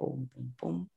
boom, boom, boom.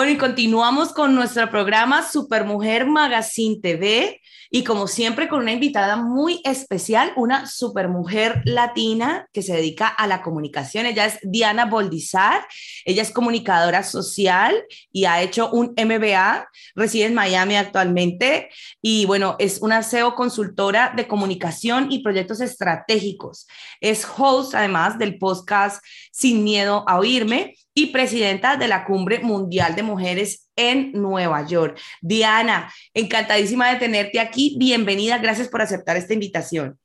Bueno, y continuamos con nuestro programa Supermujer Magazine TV y como siempre con una invitada muy especial, una supermujer latina que se dedica a la comunicación. Ella es Diana Boldizar, ella es comunicadora social y ha hecho un MBA, reside en Miami actualmente y bueno, es una SEO consultora de comunicación y proyectos estratégicos. Es host además del podcast Sin Miedo a Oírme y presidenta de la Cumbre Mundial de Mujeres en Nueva York. Diana, encantadísima de tenerte aquí. Bienvenida, gracias por aceptar esta invitación.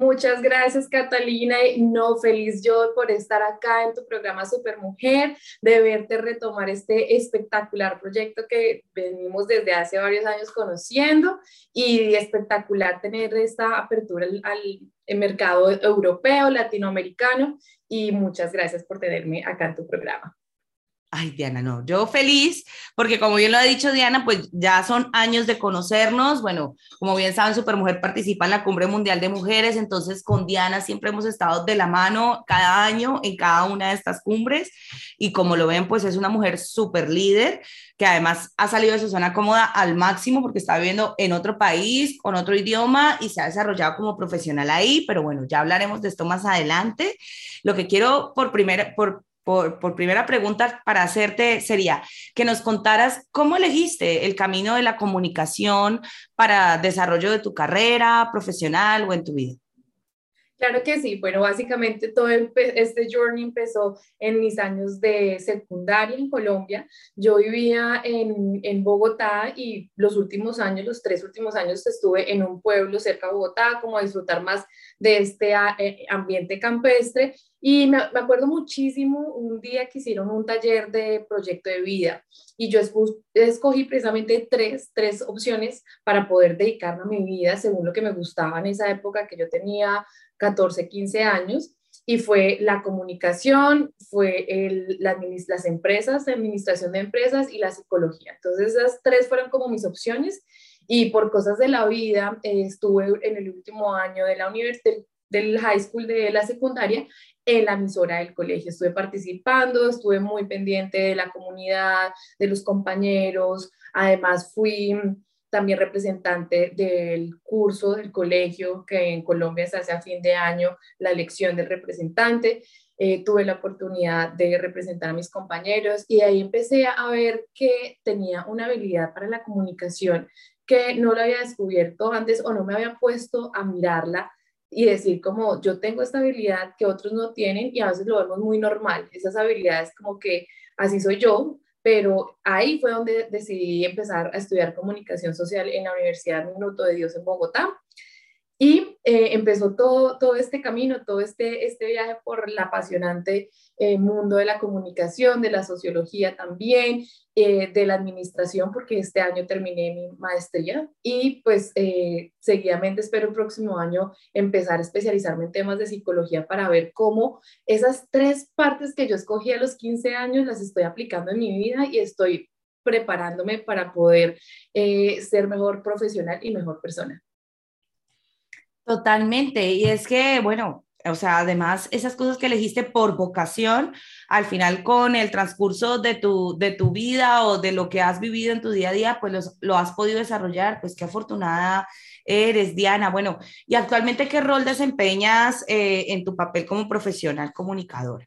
Muchas gracias, Catalina. No, feliz yo por estar acá en tu programa Supermujer, de verte retomar este espectacular proyecto que venimos desde hace varios años conociendo y espectacular tener esta apertura al, al mercado europeo, latinoamericano. Y muchas gracias por tenerme acá en tu programa. Ay, Diana, no, yo feliz, porque como bien lo ha dicho Diana, pues ya son años de conocernos. Bueno, como bien saben, Supermujer participa en la Cumbre Mundial de Mujeres, entonces con Diana siempre hemos estado de la mano cada año en cada una de estas cumbres. Y como lo ven, pues es una mujer súper líder, que además ha salido de su zona cómoda al máximo porque está viviendo en otro país, con otro idioma y se ha desarrollado como profesional ahí. Pero bueno, ya hablaremos de esto más adelante. Lo que quiero por primera, por por, primera pregunta para hacerte sería que nos contaras cómo elegiste el camino de la comunicación para desarrollo de tu carrera profesional o en tu vida. Claro que sí, bueno, básicamente todo este journey empezó en mis años de secundaria en Colombia. Yo vivía en, en, Bogotá y los últimos años, los tres últimos años, estuve en un pueblo cerca de Bogotá, como a disfrutar más de este eh, ambiente campestre. Y me, acuerdo muchísimo un día que hicieron un taller de proyecto de vida y yo escogí precisamente tres, tres opciones para poder dedicarme a mi vida según lo que me gustaba en esa época que yo tenía 14, 15 años, y fue la comunicación, fue las empresas, la administración de empresas y la psicología. Entonces esas tres fueron como mis opciones y por cosas de la vida eh, estuve en el último año de la universidad, del high school de la secundaria en la emisora del colegio. Estuve participando, estuve muy pendiente de la comunidad, de los compañeros. Además, fui también representante del curso del colegio que en Colombia se hace a fin de año, la elección del representante. Eh, tuve la oportunidad de representar a mis compañeros y ahí empecé a ver que tenía una habilidad para la comunicación que no la había descubierto antes o no me había puesto a mirarla y decir como yo tengo esta habilidad que otros no tienen y a veces lo vemos muy normal, esas habilidades como que así soy yo, pero ahí fue donde decidí empezar a estudiar comunicación social en la Universidad Minuto de Dios en Bogotá. Eh, empezó todo, todo este camino, todo este, este viaje por el apasionante eh, mundo de la comunicación, de la sociología también, eh, de la administración, porque este año terminé mi maestría y pues seguidamente espero el próximo año empezar a especializarme en temas de psicología para ver cómo esas tres partes que yo escogí a los 15 años las estoy aplicando en mi vida y estoy preparándome para poder ser mejor profesional y mejor persona. Totalmente. Y es que, bueno, o sea, además, esas cosas que elegiste por vocación, al final con el transcurso de tu, de tu vida o de lo que has vivido en tu día a día, pues lo has podido desarrollar, pues qué afortunada eres, Diana. Bueno, y actualmente, ¿qué rol desempeñas eh, en tu papel como profesional comunicadora?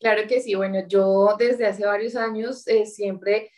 Claro que sí, bueno, yo desde hace varios años eh, siempre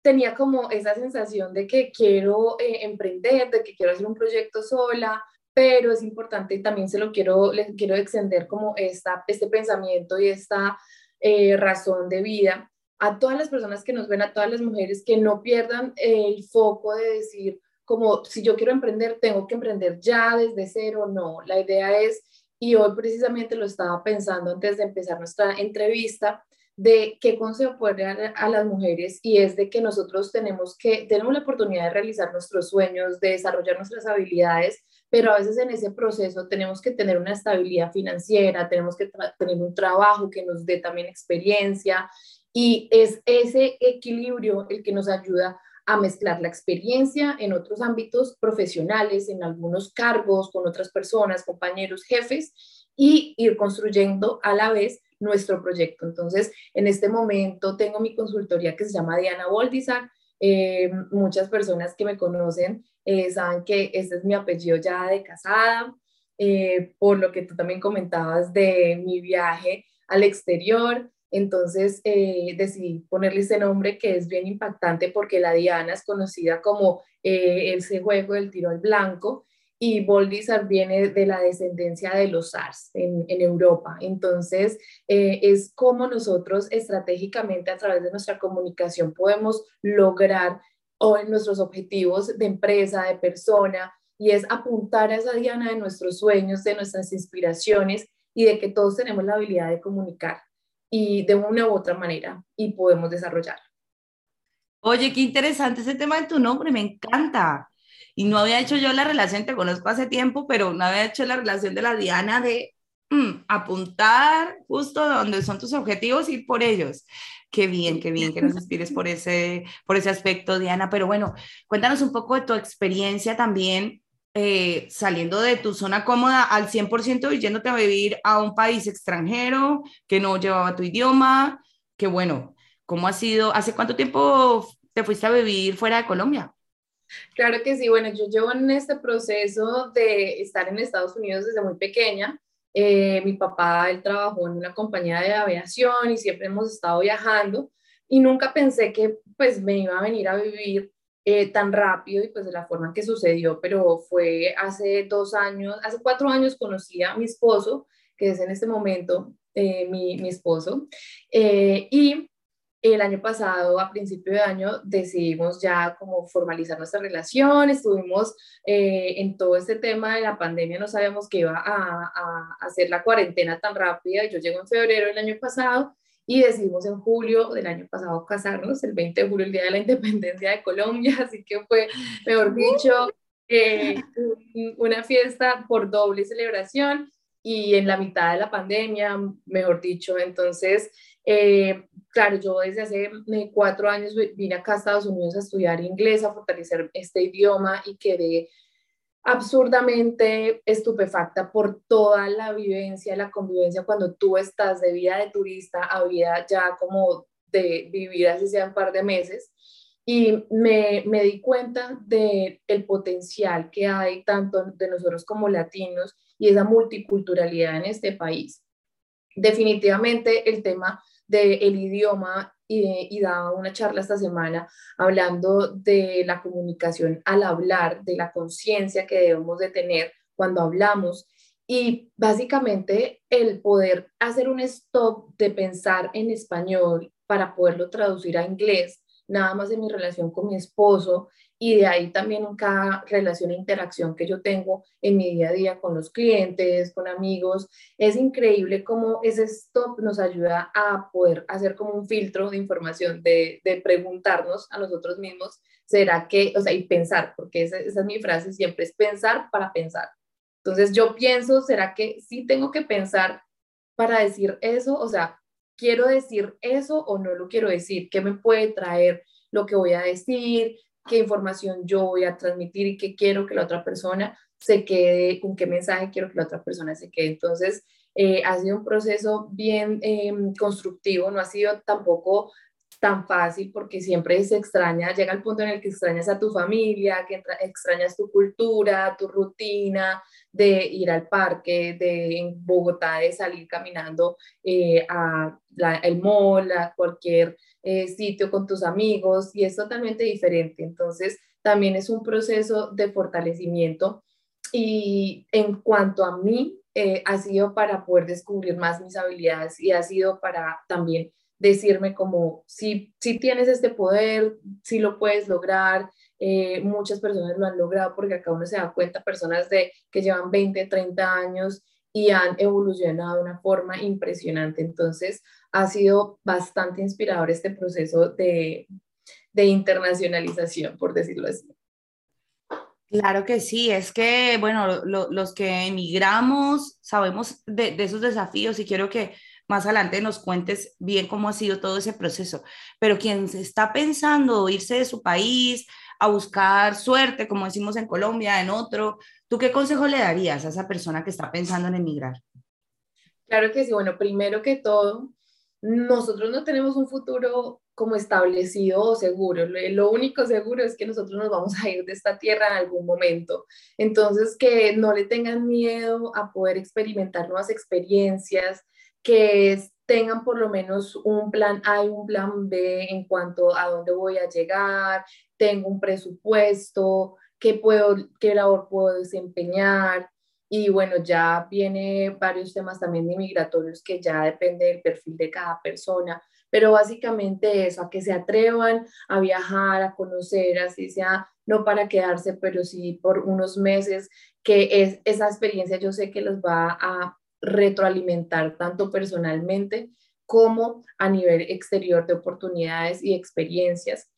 tenía como esa sensación de que quiero eh, emprender, de que quiero hacer un proyecto sola, pero es importante y también se lo quiero, les quiero extender como esta, este pensamiento y esta eh, razón de vida a todas las personas que nos ven, a todas las mujeres, que no pierdan el foco de decir, como si yo quiero emprender, tengo que emprender ya desde cero, no, la idea es, y hoy precisamente lo estaba pensando antes de empezar nuestra entrevista, de qué consejo poder dar a las mujeres y es de que nosotros tenemos que, tenemos la oportunidad de realizar nuestros sueños, de desarrollar nuestras habilidades, pero a veces en ese proceso tenemos que tener una estabilidad financiera, tenemos que tener un trabajo que nos dé también experiencia y es ese equilibrio el que nos ayuda a mezclar la experiencia en otros ámbitos profesionales, en algunos cargos, con otras personas, compañeros, jefes, y ir construyendo a la vez nuestro proyecto. Entonces, en este momento tengo mi consultoría que se llama Diana Boldizar. Eh, muchas personas que me conocen eh, saben que este es mi apellido ya de casada, eh, por lo que tú también comentabas de mi viaje al exterior. Entonces decidí ponerle ese nombre que es bien impactante porque la Diana es conocida como ese juego del tiro al blanco y Boldizar viene de la descendencia de los SARS en, Europa. Entonces, eh, es como nosotros estratégicamente a través de nuestra comunicación podemos lograr o en nuestros objetivos de empresa, de persona, y es apuntar a esa diana de nuestros sueños, de nuestras inspiraciones y de que todos tenemos la habilidad de comunicar y de una u otra manera y podemos desarrollar. Oye, qué interesante ese tema de tu nombre, me encanta. Y no había hecho yo la relación, te conozco hace tiempo, pero no había hecho la relación de la Diana de mm, apuntar justo donde son tus objetivos y por ellos. Qué bien, qué bien que nos inspires por ese, por ese aspecto, Diana. Pero bueno, cuéntanos un poco de tu experiencia también eh, saliendo de tu zona cómoda al 100% y yéndote a vivir a un país extranjero que no llevaba tu idioma. Que bueno, ¿cómo ha sido? ¿Hace cuánto tiempo te fuiste a vivir fuera de Colombia? Claro que sí, bueno, yo llevo en este proceso de estar en Estados Unidos desde muy pequeña. Eh, mi papá, él trabajó en una compañía de aviación y siempre hemos estado viajando y nunca pensé que pues me iba a venir a vivir eh, tan rápido y pues de la forma en que sucedió, pero fue hace dos años, hace cuatro años conocí a mi esposo, que es en este momento eh, mi, mi, esposo, y el año pasado, a principio de año, decidimos ya como formalizar nuestra relación, estuvimos eh, en todo este tema de la pandemia, no sabíamos que iba a, hacer la cuarentena tan rápida, yo llego en febrero del año pasado y decidimos en julio del año pasado casarnos, el 20 de julio, el día de la independencia de Colombia, así que fue, mejor dicho, eh, una fiesta por doble celebración y en la mitad de la pandemia, mejor dicho, entonces... Eh, claro, yo desde hace eh, cuatro años vine acá a Estados Unidos a estudiar inglés, a fortalecer este idioma y quedé absurdamente estupefacta por toda la vivencia, la convivencia cuando tú estás de vida de turista a vida ya como de vivir así sea un par de meses. Y me, me di cuenta del el potencial que hay tanto de nosotros como latinos y esa multiculturalidad en este país. Definitivamente el tema del idioma y, daba una charla esta semana hablando de la comunicación al hablar, de la conciencia que debemos de tener cuando hablamos y básicamente el poder hacer un stop de pensar en español para poderlo traducir a inglés, nada más en mi relación con mi esposo y de ahí también en cada relación e interacción que yo tengo en mi día a día con los clientes, con amigos. Es increíble cómo ese stop nos ayuda a poder hacer como un filtro de información, de, de preguntarnos a nosotros mismos, ¿será que, o sea, y pensar, porque esa, esa es mi frase siempre, es pensar para pensar. Entonces yo pienso, ¿será que sí tengo que pensar para decir eso? O sea, ¿quiero decir eso o no lo quiero decir? ¿Qué me puede traer lo que voy a decir? qué información yo voy a transmitir y qué quiero que la otra persona se quede, con qué mensaje quiero que la otra persona se quede. Entonces, eh, ha sido un proceso bien em, constructivo, no ha sido tampoco tan fácil porque siempre se extraña, llega el punto en el que extrañas a tu familia, que extrañas tu cultura, tu rutina, de ir al parque, de en Bogotá, de salir caminando eh, a el mall, a cualquier eh, sitio con tus amigos y es totalmente diferente. Entonces, también es un proceso de fortalecimiento y en cuanto a mí, eh, ha sido para poder descubrir más mis habilidades y ha sido para también decirme como, si, si tienes este poder, si lo puedes lograr, eh, muchas personas lo han logrado porque acá uno se da cuenta, personas de, que llevan 20, 30 años y han evolucionado de una forma impresionante. Entonces, ha sido bastante inspirador este proceso de, de internacionalización, por decirlo así. Claro que sí, es que, bueno, los que emigramos sabemos de, de, esos desafíos y quiero que más adelante nos cuentes bien cómo ha sido todo ese proceso. Pero quien está pensando irse de su país a buscar suerte, como decimos en Colombia, en otro, ¿tú qué consejo le darías a esa persona que está pensando en emigrar? Claro que sí, bueno, primero que todo, nosotros no tenemos un futuro como establecido o seguro. Lo único seguro es que nosotros nos vamos a ir de esta tierra en algún momento. Entonces, que no le tengan miedo a poder experimentar nuevas experiencias, que tengan por lo menos un plan A y un plan B en cuanto a dónde voy a llegar, tengo un presupuesto, qué, puedo, qué labor puedo desempeñar. Y bueno, ya viene varios temas también de migratorios que ya depende del perfil de cada persona, pero básicamente eso, a que se atrevan a viajar, a conocer, así sea, no para quedarse, pero sí por unos meses, que es, esa experiencia yo sé que los va a retroalimentar tanto personalmente como a nivel exterior de oportunidades y experiencias.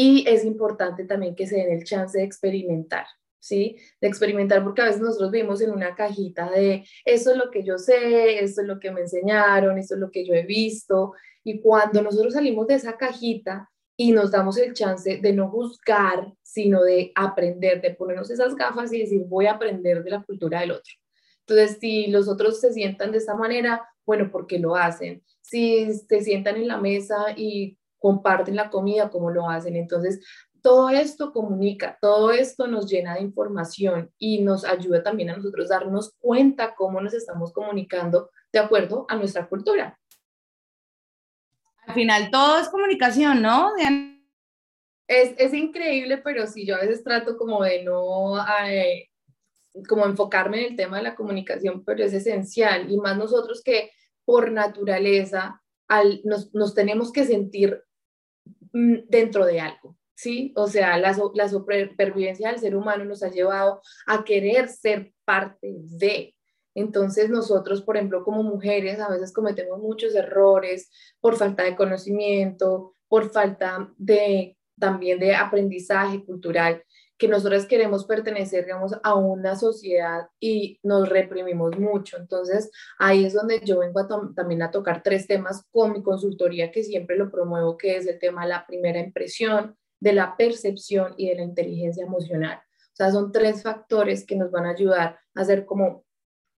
Y es importante también que se den el chance de experimentar, ¿sí? De experimentar, porque a veces nosotros vivimos en una cajita de eso es lo que yo sé, eso es lo que me enseñaron, eso es lo que yo he visto. Y cuando nosotros salimos de esa cajita y nos damos el chance de no juzgar, sino de aprender, de ponernos esas gafas y decir, voy a aprender de la cultura del otro. Entonces, si los otros se sientan de esa manera, bueno, ¿por qué lo hacen? Si se sientan en la mesa y comparten la comida, ¿cómo lo hacen? Entonces, todo esto comunica, todo esto nos llena de información y nos ayuda también a nosotros darnos cuenta cómo nos estamos comunicando de acuerdo a nuestra cultura. Al final todo es comunicación, ¿no? Es, es increíble, pero sí, yo a veces trato como de no, eh, como enfocarme en el tema de la comunicación, pero es esencial y más nosotros que por naturaleza al, nos, nos tenemos que sentir dentro de algo. ¿sí? O sea, la, la supervivencia del ser humano nos ha llevado a querer ser parte de. Entonces nosotros, por ejemplo, como mujeres, a veces cometemos muchos errores por falta de conocimiento, por falta de también de aprendizaje cultural, que nosotros queremos pertenecer, digamos, a una sociedad y nos reprimimos mucho. Entonces, ahí es donde yo vengo también a tocar tres temas con mi consultoría, que siempre lo promuevo, que es el tema de la primera impresión, de la percepción y de la inteligencia emocional. O sea, son tres factores que nos van a ayudar a hacer como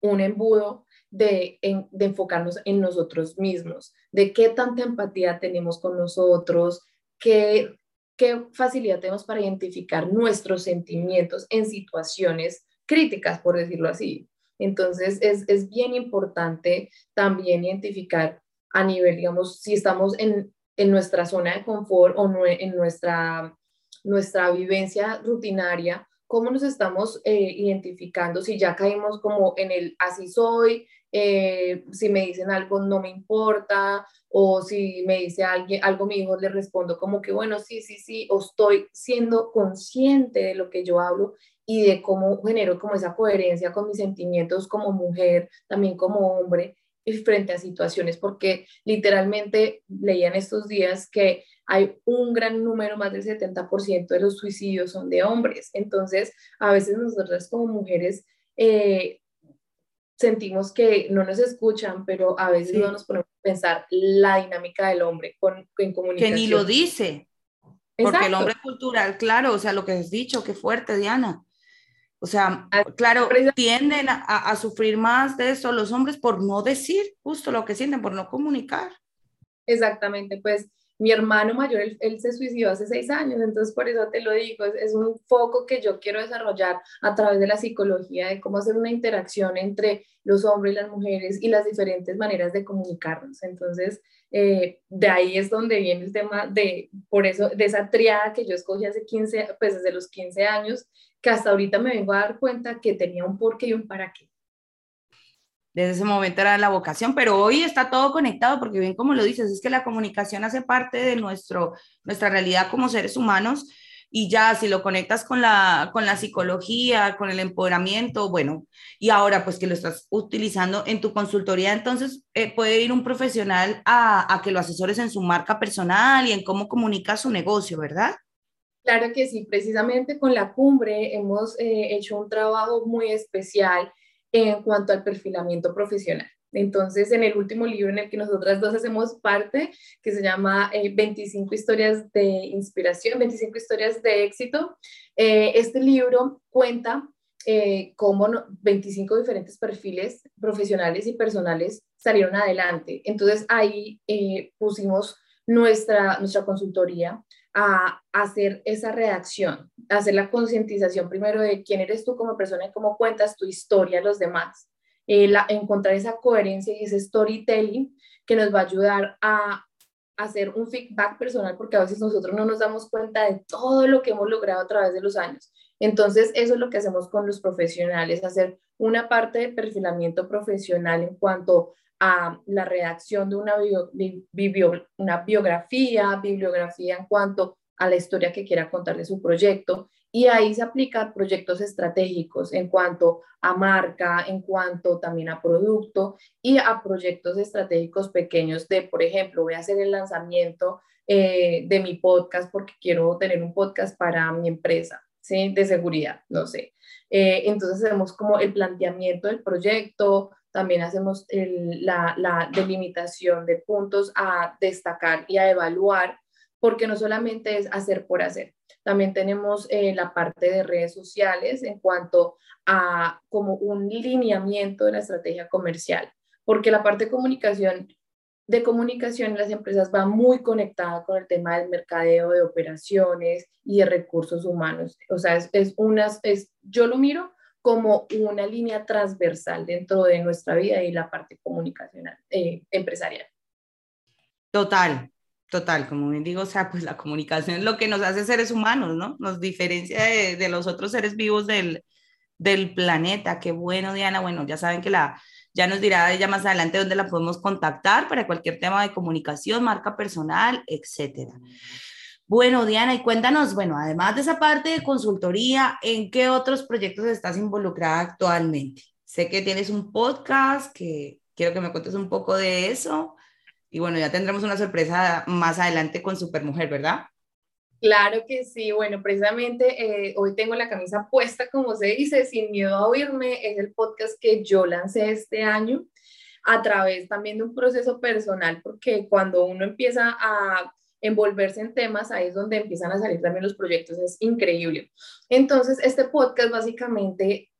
un embudo de, de enfocarnos en nosotros mismos, de qué tanta empatía tenemos con nosotros, qué, qué facilidad tenemos para identificar nuestros sentimientos en situaciones críticas, por decirlo así. Entonces, es, es bien importante también identificar a nivel, digamos, si estamos en, en nuestra zona de confort o en nuestra, nuestra vivencia rutinaria, cómo nos estamos eh, identificando, si ya caímos como en el así soy, eh, si me dicen algo no me importa, o si me dice alguien algo mi hijo le respondo como que bueno, sí, sí, sí, o estoy siendo consciente de lo que yo hablo y de cómo genero como esa coherencia con mis sentimientos como mujer, también como hombre, frente a situaciones, porque literalmente leían estos días que hay un gran número, más del 70% de los suicidios son de hombres. Entonces, a veces nosotras como mujeres eh, sentimos que no nos escuchan, pero a veces no nos ponemos a pensar la dinámica del hombre con, en comunicación. Que ni lo dice. Porque el hombre cultural, claro, o sea, lo que has dicho, qué fuerte, Diana. O sea, claro, tienden a, sufrir más de eso los hombres por no decir justo lo que sienten, por no comunicar. Exactamente, pues mi hermano mayor, él, se suicidó hace seis años, entonces por eso te lo digo, es, un foco que yo quiero desarrollar a través de la psicología, de cómo hacer una interacción entre los hombres y las mujeres y las diferentes maneras de comunicarnos. Entonces, eh, de ahí es donde viene el tema de, por eso, de esa triada que yo escogí hace 15, pues desde los 15 años, que hasta ahorita me vengo a dar cuenta que tenía un porqué y un para qué desde ese momento era la vocación, pero hoy está todo conectado porque bien como lo dices, es que la comunicación hace parte de nuestro, nuestra realidad como seres humanos y ya si lo conectas con la, con la psicología, con el empoderamiento, bueno, y ahora pues que lo estás utilizando en tu consultoría, entonces eh, puede ir un profesional a, a, que lo asesores en su marca personal y en cómo comunica su negocio, ¿verdad? Claro que sí, precisamente con la cumbre hemos eh, hecho un trabajo muy especial en cuanto al perfilamiento profesional. Entonces, en el último libro en el que nosotras dos hacemos parte, que se llama 25 eh, historias de inspiración, 25 historias de éxito, eh, este libro cuenta eh, cómo 25 diferentes perfiles profesionales y personales salieron adelante. Entonces ahí eh, pusimos nuestra, nuestra consultoría a hacer esa redacción, hacer la concientización primero de quién eres tú como persona y cómo cuentas tu historia a los demás, eh, la, encontrar esa coherencia y ese storytelling que nos va a ayudar a hacer un feedback personal porque a veces nosotros no nos damos cuenta de todo lo que hemos logrado a través de los años. Entonces, eso es lo que hacemos con los profesionales, hacer una parte de perfilamiento profesional en cuanto a la redacción de una, una biografía, bibliografía en cuanto a la historia que quiera contar de su proyecto. Y ahí se aplican proyectos estratégicos en cuanto a marca, en cuanto también a producto y a proyectos estratégicos pequeños de, por ejemplo, voy a hacer el lanzamiento eh, de mi podcast porque quiero tener un podcast para mi empresa, ¿sí? De seguridad, no sé. Eh, entonces hacemos como el planteamiento del proyecto, también hacemos la, delimitación de puntos a destacar y a evaluar, porque no solamente es hacer por hacer, también tenemos eh, la parte de redes sociales en cuanto a como un lineamiento de la estrategia comercial, porque la parte de comunicación de comunicación en las empresas va muy conectada con el tema del mercadeo, de operaciones y de recursos humanos. O sea, es, es unas, es, yo lo miro como una línea transversal dentro de nuestra vida y la parte comunicacional, eh, empresarial. Total, total, como bien digo, o sea, pues la comunicación es lo que nos hace seres humanos, ¿no? Nos diferencia de, de los otros seres vivos del, del planeta. Qué bueno, Diana. Bueno, ya saben que la, ya nos dirá ella más adelante dónde la podemos contactar para cualquier tema de comunicación, marca personal, etcétera. Bueno, Diana, y cuéntanos, bueno, además de esa parte de consultoría, ¿en qué otros proyectos estás involucrada actualmente? Sé que tienes un podcast, que quiero que me cuentes un poco de eso. Y bueno, ya tendremos una sorpresa más adelante con Supermujer, ¿verdad? Claro que sí, bueno, precisamente eh, hoy tengo la camisa puesta, como se dice, sin miedo a oírme, es el podcast que yo lancé este año a través también de un proceso personal, porque cuando uno empieza a envolverse en temas, ahí es donde empiezan a salir también los proyectos, es increíble. Entonces, este podcast básicamente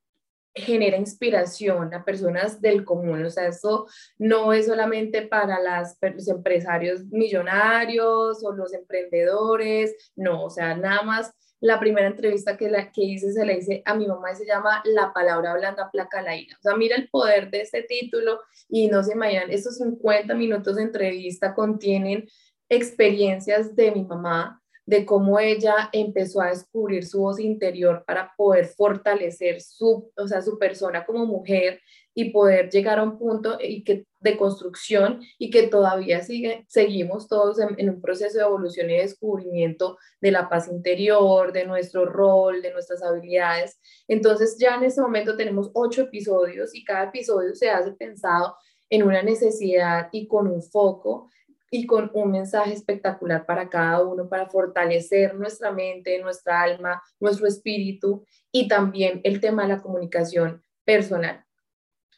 genera inspiración a personas del común, o sea, eso no es solamente para las, los empresarios millonarios o los emprendedores, no, o sea, nada más la primera entrevista que, la, que hice se la hice a mi mamá y se llama La palabra blanda placa la ira. O sea, mira el poder de este título y no se imaginan, estos 50 minutos de entrevista contienen experiencias de mi mamá, de cómo ella empezó a descubrir su voz interior para poder fortalecer su, o sea, su persona como mujer y poder llegar a un punto y que, de construcción y que todavía sigue, seguimos todos en, un proceso de evolución y descubrimiento de la paz interior, de nuestro rol, de nuestras habilidades. Entonces ya en este momento tenemos ocho episodios y cada episodio se hace pensado en una necesidad y con un foco y con un mensaje espectacular para cada uno, para fortalecer nuestra mente, nuestra alma, nuestro espíritu y también el tema de la comunicación personal.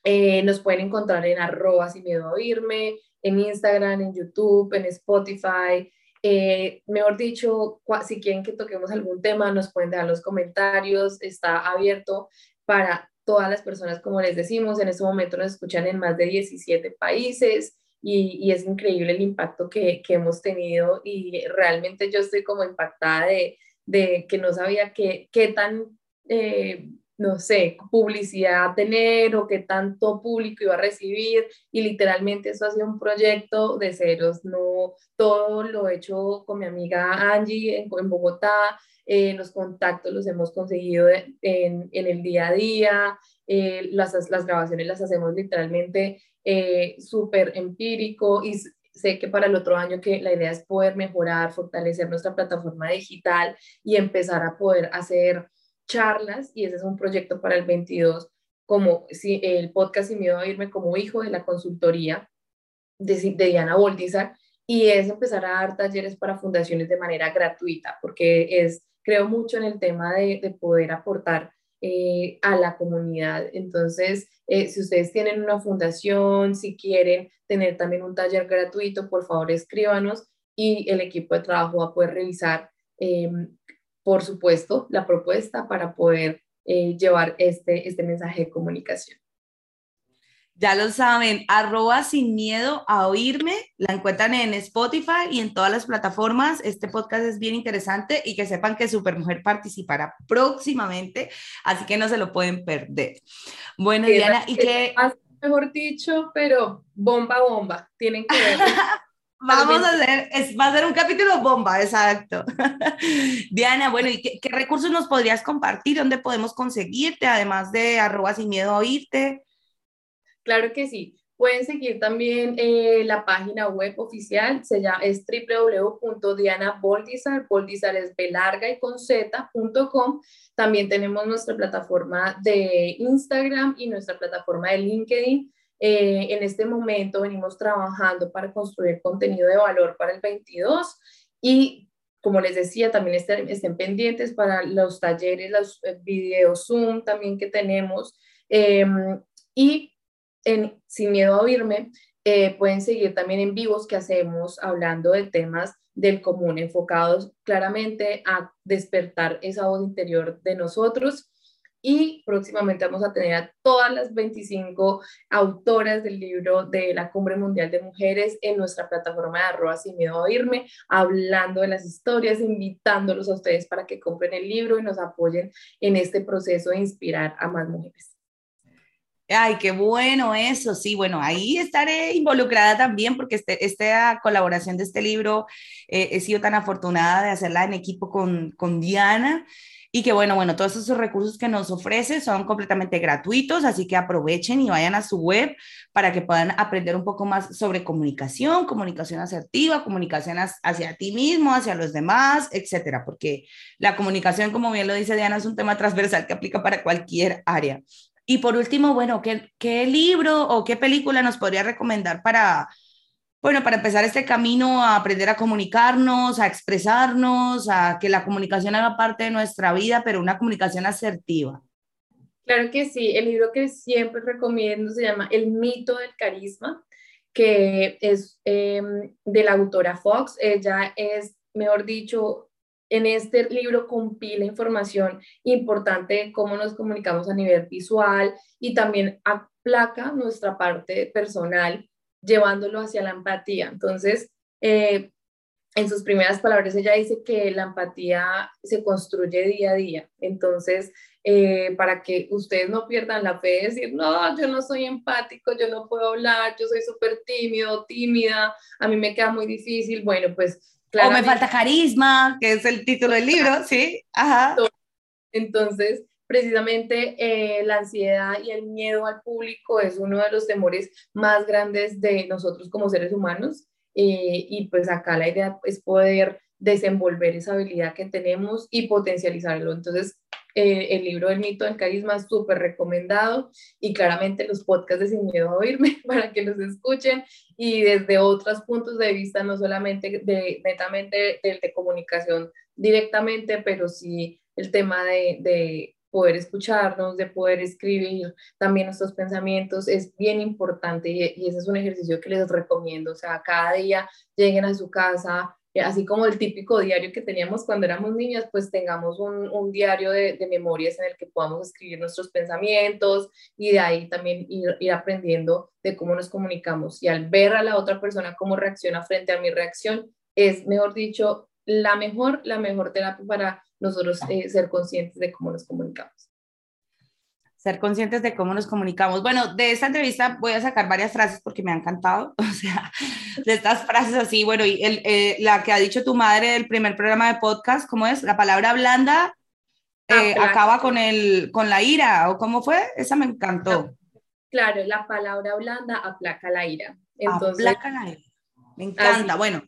Eh, nos pueden encontrar en arroba sin miedo a oírme, en Instagram, en YouTube, en Spotify. Eh, mejor dicho, si quieren que toquemos algún tema, nos pueden dejar los comentarios. Está abierto para todas las personas, como les decimos. En este momento nos escuchan en más de 17 países y, es increíble el impacto que, hemos tenido y realmente yo estoy como impactada de, que no sabía qué tan, eh, no sé, publicidad tener o qué tanto público iba a recibir y literalmente eso ha sido un proyecto de ceros, no todo lo he hecho con mi amiga Angie en, Bogotá, eh, los contactos los hemos conseguido en, el día a día, eh, las, las grabaciones las hacemos literalmente eh, súper empírico y sé que para el otro año que la idea es poder mejorar, fortalecer nuestra plataforma digital y empezar a poder hacer charlas y ese es un proyecto para el 22 como si el podcast y miedo a irme como hijo de la consultoría de, de Diana Boldizar y es empezar a dar talleres para fundaciones de manera gratuita porque es creo mucho en el tema de, de poder aportar eh, a la comunidad. Entonces, eh, si ustedes tienen una fundación, si quieren tener también un taller gratuito, por favor escríbanos y el equipo de trabajo va a poder revisar, em, por supuesto, la propuesta para poder eh, llevar este, este mensaje de comunicación. Ya lo saben, arroba sin miedo a oírme, la encuentran en Spotify y en todas las plataformas. Este podcast es bien interesante y que sepan que Supermujer participará próximamente, así que no se lo pueden perder. Bueno, Diana, y que... Mejor dicho, pero bomba, bomba, tienen que ver. Vamos a hacer, es, va a ser un capítulo bomba, exacto. Diana, bueno, ¿y qué, qué, recursos nos podrías compartir? ¿Dónde podemos conseguirte, además de arroba sin miedo a oírte? Claro que sí. Pueden seguir también eh, la página web oficial, se llama, es www.dianaboldizar, boldizar es B y con z.com. También tenemos nuestra plataforma de Instagram y nuestra plataforma de LinkedIn. Eh, en este momento venimos trabajando para construir contenido de valor para el 22 y como les decía, también estén, estén pendientes para los talleres, los eh, videos Zoom también que tenemos. Em, y en Sin Miedo a Oírme, eh, pueden seguir también en vivos que hacemos hablando de temas del común, enfocados claramente a despertar esa voz interior de nosotros. Y próximamente vamos a tener a todas las 25 autoras del libro de la Cumbre Mundial de Mujeres en nuestra plataforma de arroba sin miedo a oírme, hablando de las historias, invitándolos a ustedes para que compren el libro y nos apoyen en este proceso de inspirar a más mujeres. Ay, qué bueno eso, sí, bueno, ahí estaré involucrada también porque este, esta colaboración de este libro eh, he sido tan afortunada de hacerla en equipo con, con Diana y que bueno, bueno, todos esos recursos que nos ofrece son completamente gratuitos, así que aprovechen y vayan a su web para que puedan aprender un poco más sobre comunicación, comunicación asertiva, comunicación hacia ti mismo, hacia los demás, etcétera, porque la comunicación, como bien lo dice Diana, es un tema transversal que aplica para cualquier área. Y por último, bueno, ¿qué, ¿qué, libro o qué película nos podría recomendar para, bueno, para empezar este camino a aprender a comunicarnos, a expresarnos, a que la comunicación haga parte de nuestra vida, pero una comunicación asertiva? Claro que sí, el libro que siempre recomiendo se llama El mito del carisma, que es em, de la autora Fox. Ella es, mejor dicho, en este libro compila información importante de cómo nos comunicamos a nivel visual y también aplaca nuestra parte personal llevándolo hacia la empatía. Entonces, eh, en sus primeras palabras, ella dice que la empatía se construye día a día. Entonces, eh, para que ustedes no pierdan la fe de decir, no, yo no soy empático, yo no puedo hablar, yo soy súper tímido, tímida, a mí me queda muy difícil. Bueno, pues o me falta carisma, que es el título del libro, ¿sí? Ajá. Entonces, precisamente eh, la ansiedad y el miedo al público es uno de los temores más grandes de nosotros como seres humanos. Eh, y pues acá la idea es poder desenvolver esa habilidad que tenemos y potencializarlo. Entonces, eh, el libro del mito del carisma súper recomendado y claramente los podcasts de Sin Miedo a Oírme para que los escuchen y desde otros puntos de vista, no solamente de, netamente de, de comunicación directamente, pero sí el tema de, de poder escucharnos, de poder escribir también nuestros pensamientos es bien importante y, y, ese es un ejercicio que les recomiendo. O sea, cada día lleguen a su casa, así como el típico diario que teníamos cuando éramos niñas, pues tengamos un, un diario de, de, memorias en el que podamos escribir nuestros pensamientos y de ahí también ir, ir, aprendiendo de cómo nos comunicamos. Y al ver a la otra persona cómo reacciona frente a mi reacción, es, mejor dicho, la mejor, la mejor terapia para nosotros eh, ser conscientes de cómo nos comunicamos ser conscientes de cómo nos comunicamos. Bueno, de esta entrevista voy a sacar varias frases porque me han encantado, o sea, de estas frases así, bueno, y el, eh, la que ha dicho tu madre del primer programa de podcast, ¿cómo es? La palabra blanda eh, acaba con, el, con la ira, ¿o cómo fue? Esa me encantó. Claro, la palabra blanda aplaca la ira. Entonces, aplaca la ira. Me encanta. Así. Bueno,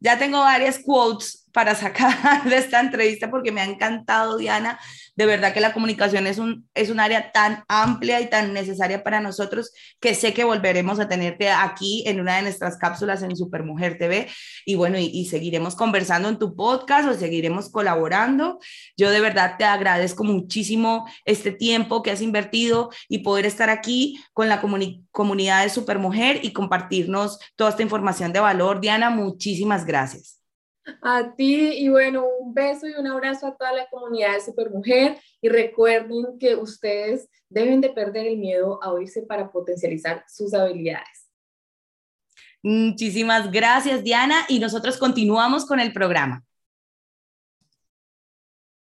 ya tengo varias quotes para sacar de esta entrevista porque me ha encantado, Diana. De verdad que la comunicación es un, es un área tan amplia y tan necesaria para nosotros que sé que volveremos a tenerte aquí en una de nuestras cápsulas en Supermujer TV. Y bueno, y, seguiremos conversando en tu podcast o seguiremos colaborando. Yo de verdad te agradezco muchísimo este tiempo que has invertido y poder estar aquí con la comuni comunidad de Supermujer y compartirnos toda esta información de valor. Diana, muchísimas gracias. A ti y bueno, un beso y un abrazo a toda la comunidad de Supermujer y recuerden que ustedes deben de perder el miedo a oírse para potencializar sus habilidades. Muchísimas gracias, Diana, y nosotros continuamos con el programa.